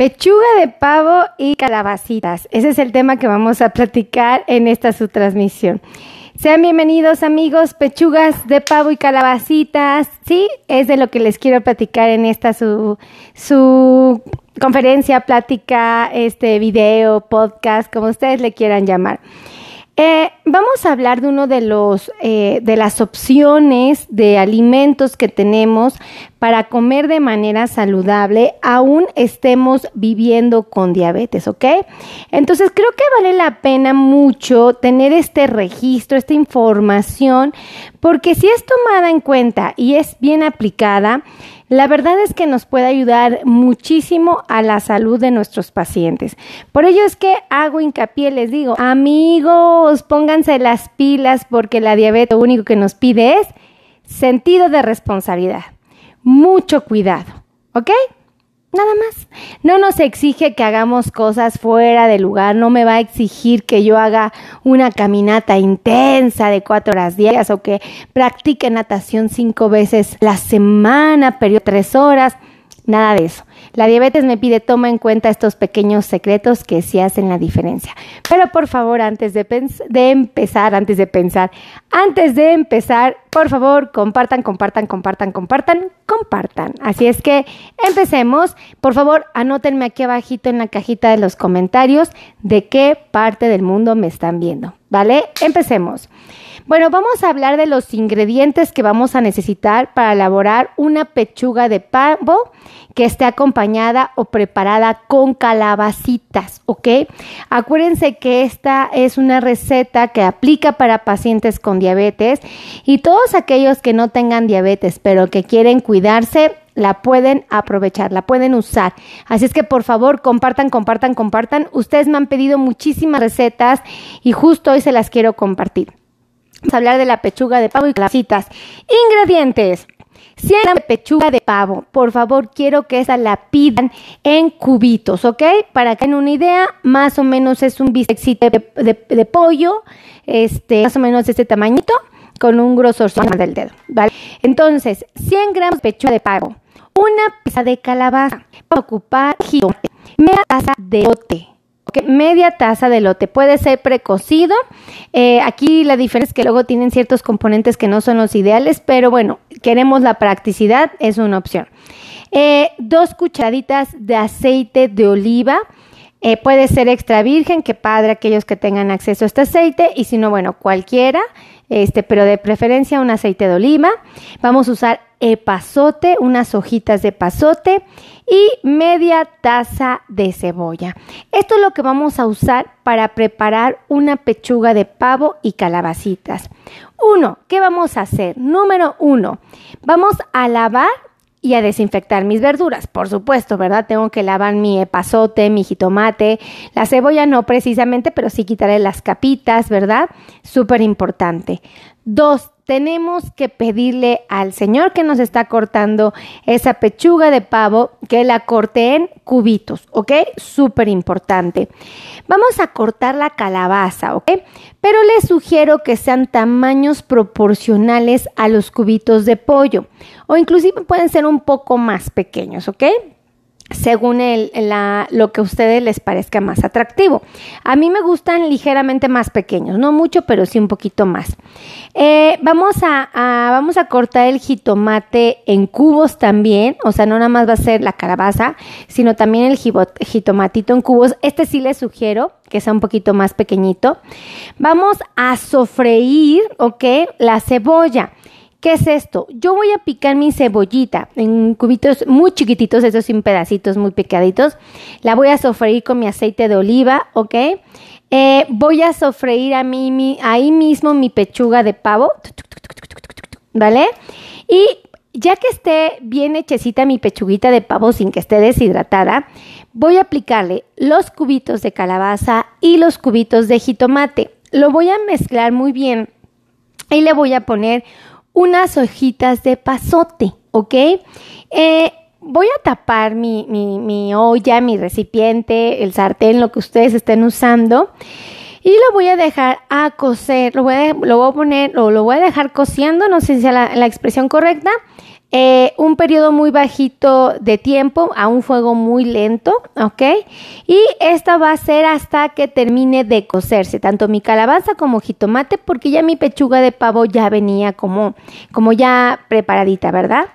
Pechuga de pavo y calabacitas. Ese es el tema que vamos a platicar en esta su transmisión. Sean bienvenidos amigos, pechugas de pavo y calabacitas. Sí, es de lo que les quiero platicar en esta su, su conferencia, plática, este video, podcast, como ustedes le quieran llamar. Eh, vamos a hablar de uno de los eh, de las opciones de alimentos que tenemos para comer de manera saludable, aún estemos viviendo con diabetes, ¿ok? Entonces creo que vale la pena mucho tener este registro, esta información, porque si es tomada en cuenta y es bien aplicada, la verdad es que nos puede ayudar muchísimo a la salud de nuestros pacientes. Por ello es que hago hincapié, les digo, amigos, pónganse las pilas porque la diabetes lo único que nos pide es sentido de responsabilidad. Mucho cuidado, ¿ok? Nada más. No nos exige que hagamos cosas fuera de lugar, no me va a exigir que yo haga una caminata intensa de cuatro horas diarias o que practique natación cinco veces la semana, periodo tres horas. Nada de eso. La diabetes me pide toma en cuenta estos pequeños secretos que sí hacen la diferencia. Pero por favor, antes de, de, empezar, antes de pensar, antes de empezar, por favor, compartan, compartan, compartan, compartan, compartan. Así es que empecemos. Por favor, anótenme aquí abajito en la cajita de los comentarios de qué parte del mundo me están viendo. ¿Vale? Empecemos. Bueno, vamos a hablar de los ingredientes que vamos a necesitar para elaborar una pechuga de pavo que esté acompañada o preparada con calabacitas, ¿ok? Acuérdense que esta es una receta que aplica para pacientes con diabetes y todos aquellos que no tengan diabetes pero que quieren cuidarse, la pueden aprovechar, la pueden usar. Así es que por favor compartan, compartan, compartan. Ustedes me han pedido muchísimas recetas y justo hoy se las quiero compartir. Vamos a hablar de la pechuga de pavo y calabacitas. Ingredientes. 100 de pechuga de pavo. Por favor, quiero que esa la pidan en cubitos, ¿ok? Para que tengan una idea, más o menos es un bistecito de, pollo, este, más o menos de este tamañito, con un grosor del dedo, ¿vale? Entonces, 100 gramos de pechuga de pavo, una pieza de calabaza, para ocupar jitomate, media taza de lote, media taza de lote. Puede ser precocido. Eh, aquí la diferencia es que luego tienen ciertos componentes que no son los ideales, pero bueno, queremos la practicidad, es una opción. Eh, dos cucharaditas de aceite de oliva. Eh, puede ser extra virgen, que padre aquellos que tengan acceso a este aceite, y si no, bueno, cualquiera, este, pero de preferencia un aceite de oliva. Vamos a usar epazote, unas hojitas de pasote y media taza de cebolla. Esto es lo que vamos a usar para preparar una pechuga de pavo y calabacitas. Uno, ¿qué vamos a hacer? Número uno, vamos a lavar y a desinfectar mis verduras, por supuesto, ¿verdad? Tengo que lavar mi epazote, mi jitomate, la cebolla no precisamente, pero sí quitaré las capitas, ¿verdad? Súper importante. Dos, tenemos que pedirle al Señor que nos está cortando esa pechuga de pavo que la corte en cubitos, ¿ok? Súper importante. Vamos a cortar la calabaza, ¿ok? Pero les sugiero que sean tamaños proporcionales a los cubitos de pollo o inclusive pueden ser un poco más pequeños, ¿ok? Según el, lo que a ustedes les parezca más atractivo. A mí me gustan ligeramente más pequeños, no mucho, pero sí un poquito más. Eh, vamos, a, vamos a cortar el jitomate en cubos también, o sea, no nada más va a ser la calabaza, sino también el jitomatito en cubos. Este sí les sugiero que sea un poquito más pequeñito. Vamos a sofreír, ¿ok? La cebolla. ¿Qué es esto? Yo voy a picar mi cebollita en cubitos muy chiquititos, esos sin pedacitos muy picaditos. La voy a sofreír con mi aceite de oliva, ¿ok? Eh, voy a sofreír a mí, ahí mismo mi pechuga de pavo, ¿vale? Y ya que esté bien hechecita mi pechuguita de pavo sin que esté deshidratada, voy a aplicarle los cubitos de calabaza y los cubitos de jitomate. Lo voy a mezclar muy bien y le voy a poner unas hojitas de pasote, ¿ok? Eh, voy a tapar mi, mi, olla, mi recipiente, el sartén, lo que ustedes estén usando. Y lo voy a dejar a cocer, lo voy a, poner, o lo voy a dejar cociendo, no sé si es la, la expresión correcta, eh, un periodo muy bajito de tiempo a un fuego muy lento, ¿ok? Y esta va a ser hasta que termine de cocerse, tanto mi calabaza como jitomate, porque ya mi pechuga de pavo ya venía como, como ya preparadita, ¿verdad?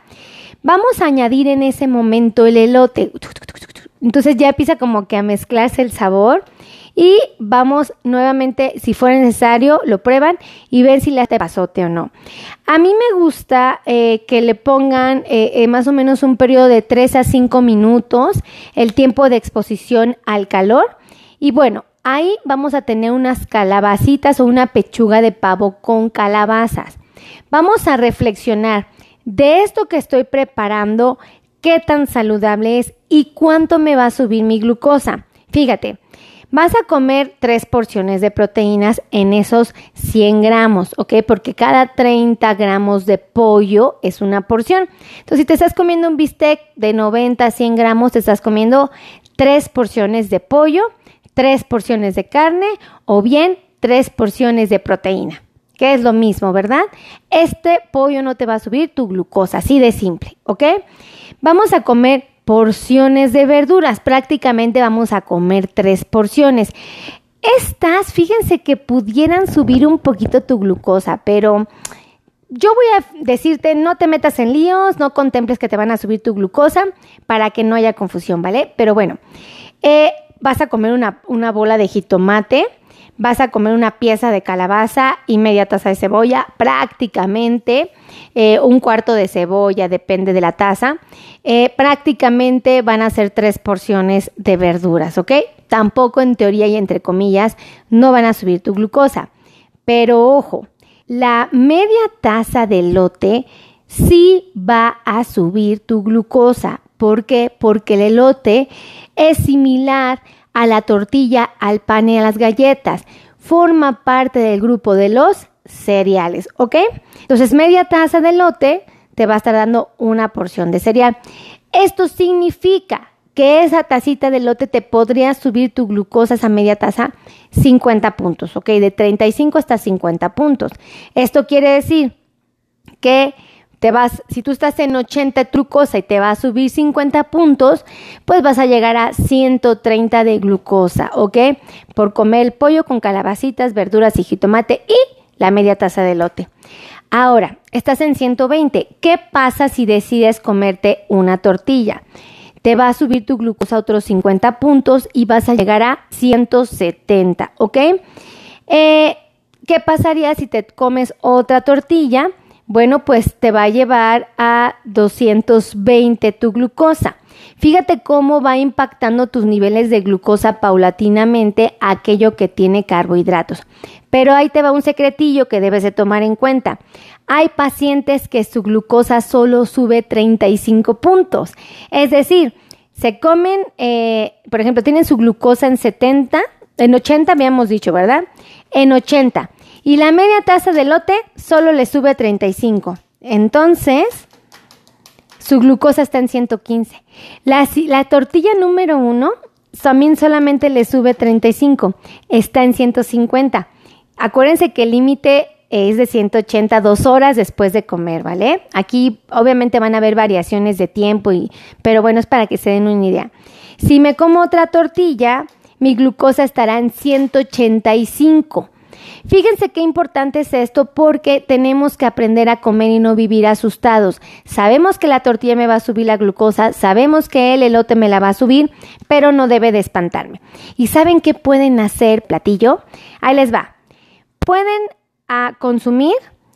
Vamos a añadir en ese momento el elote. Entonces ya empieza como que a mezclarse el sabor y vamos nuevamente, si fuera necesario, lo prueban y ven si le hace pasote o no. A mí me gusta eh, que le pongan eh, eh, más o menos un periodo de 3 a 5 minutos, el tiempo de exposición al calor. Y bueno, ahí vamos a tener unas calabacitas o una pechuga de pavo con calabazas. Vamos a reflexionar de esto que estoy preparando, qué tan saludable es y cuánto me va a subir mi glucosa. Fíjate, Vas a comer tres porciones de proteínas en esos 100 gramos, ¿ok? Porque cada 30 gramos de pollo es una porción. Entonces, si te estás comiendo un bistec de 90 a 100 gramos, te estás comiendo tres porciones de pollo, tres porciones de carne o bien tres porciones de proteína que es lo mismo, ¿verdad? Este pollo no te va a subir tu glucosa, así de simple, ¿ok? Vamos a comer porciones de verduras. Prácticamente vamos a comer tres porciones. Estas, fíjense que pudieran subir un poquito tu glucosa, pero yo voy a decirte, no te metas en líos, no contemples que te van a subir tu glucosa para que no haya confusión, ¿vale? Pero bueno, eh, vas a comer una, una bola de jitomate vas a comer una pieza de calabaza y media taza de cebolla, prácticamente eh, un cuarto de cebolla, depende de la taza. Eh, prácticamente van a ser tres porciones de verduras, ¿ok? Tampoco en teoría y entre comillas no van a subir tu glucosa. Pero ojo, la media taza de lote sí va a subir tu glucosa. ¿Por qué? Porque el elote es similar a la tortilla, al pan y a las galletas. Forma parte del grupo de los cereales, ¿ok? Entonces, media taza de lote te va a estar dando una porción de cereal. Esto significa que esa tacita de lote te podría subir tu glucosa, esa media taza, 50 puntos, ¿ok? De 35 hasta 50 puntos. Esto quiere decir que si tú estás en 80 glucosa y te va a subir 50 puntos, pues vas a llegar a 130 de glucosa, ¿ok? Por comer el pollo con calabacitas, verduras y jitomate y la media taza de lote. Ahora, estás en 120. ¿Qué pasa si decides comerte una tortilla? Te va a subir tu glucosa a otros 50 puntos y vas a llegar a 170, ¿ok? Eh, ¿Qué pasaría si te comes otra tortilla? Bueno, pues te va a llevar a 220 tu glucosa. Fíjate cómo va impactando tus niveles de glucosa paulatinamente aquello que tiene carbohidratos. Pero ahí te va un secretillo que debes de tomar en cuenta. Hay pacientes que su glucosa solo sube 35 puntos. Es decir, se comen, eh, por ejemplo, tienen su glucosa en 70, en 80 habíamos dicho, ¿verdad? En 80 y la media taza de lote solo le sube a 35. Entonces, su glucosa está en 115. La, la tortilla número uno también solamente le sube 35. Está en 150. Acuérdense que el límite es de 180 dos horas después de comer, ¿vale? Aquí obviamente van a haber variaciones de tiempo, y, pero bueno, es para que se den una idea. Si me como otra tortilla, mi glucosa estará en 185. Fíjense qué importante es esto porque tenemos que aprender a comer y no vivir asustados. Sabemos que la tortilla me va a subir la glucosa, sabemos que el elote me la va a subir, pero no debe de espantarme. ¿Y saben qué pueden hacer, platillo? Ahí les va. Pueden a ah, consumir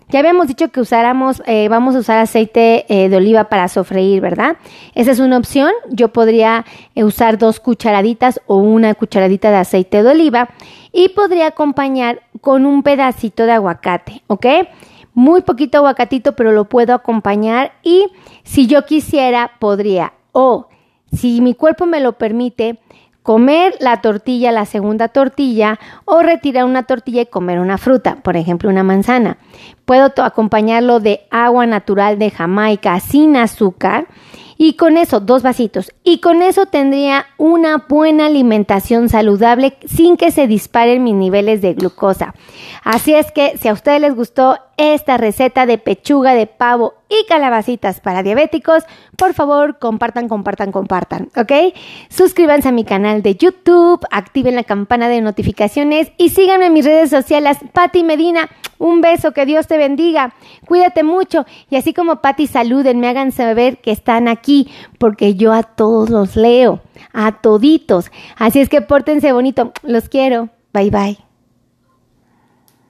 ya habíamos dicho que usáramos, eh, vamos a usar aceite eh, de oliva para sofreír, ¿verdad? Esa es una opción. Yo podría eh, usar dos cucharaditas o una cucharadita de aceite de oliva y podría acompañar con un pedacito de aguacate, ¿ok? Muy poquito aguacatito, pero lo puedo acompañar y si yo quisiera, podría, o si mi cuerpo me lo permite, comer la tortilla, la segunda tortilla, o retirar una tortilla y comer una fruta, por ejemplo una manzana. Puedo acompañarlo de agua natural de Jamaica sin azúcar Y con eso, dos vasitos. Y con eso tendría una buena alimentación saludable sin que se disparen mis niveles de glucosa. Así es que si a ustedes les gustó esta receta de pechuga de pavo y calabacitas para diabéticos, por favor compartan, compartan, compartan, ¿ok? Suscríbanse a mi canal de YouTube, activen la campana de notificaciones y síganme en mis redes sociales. Patti Medina, un beso, que Dios te bendiga, cuídate mucho y así como Patti saluden, me hagan saber que están aquí porque yo a todos los leo, a toditos. Así es que pórtense bonito, los quiero, bye bye.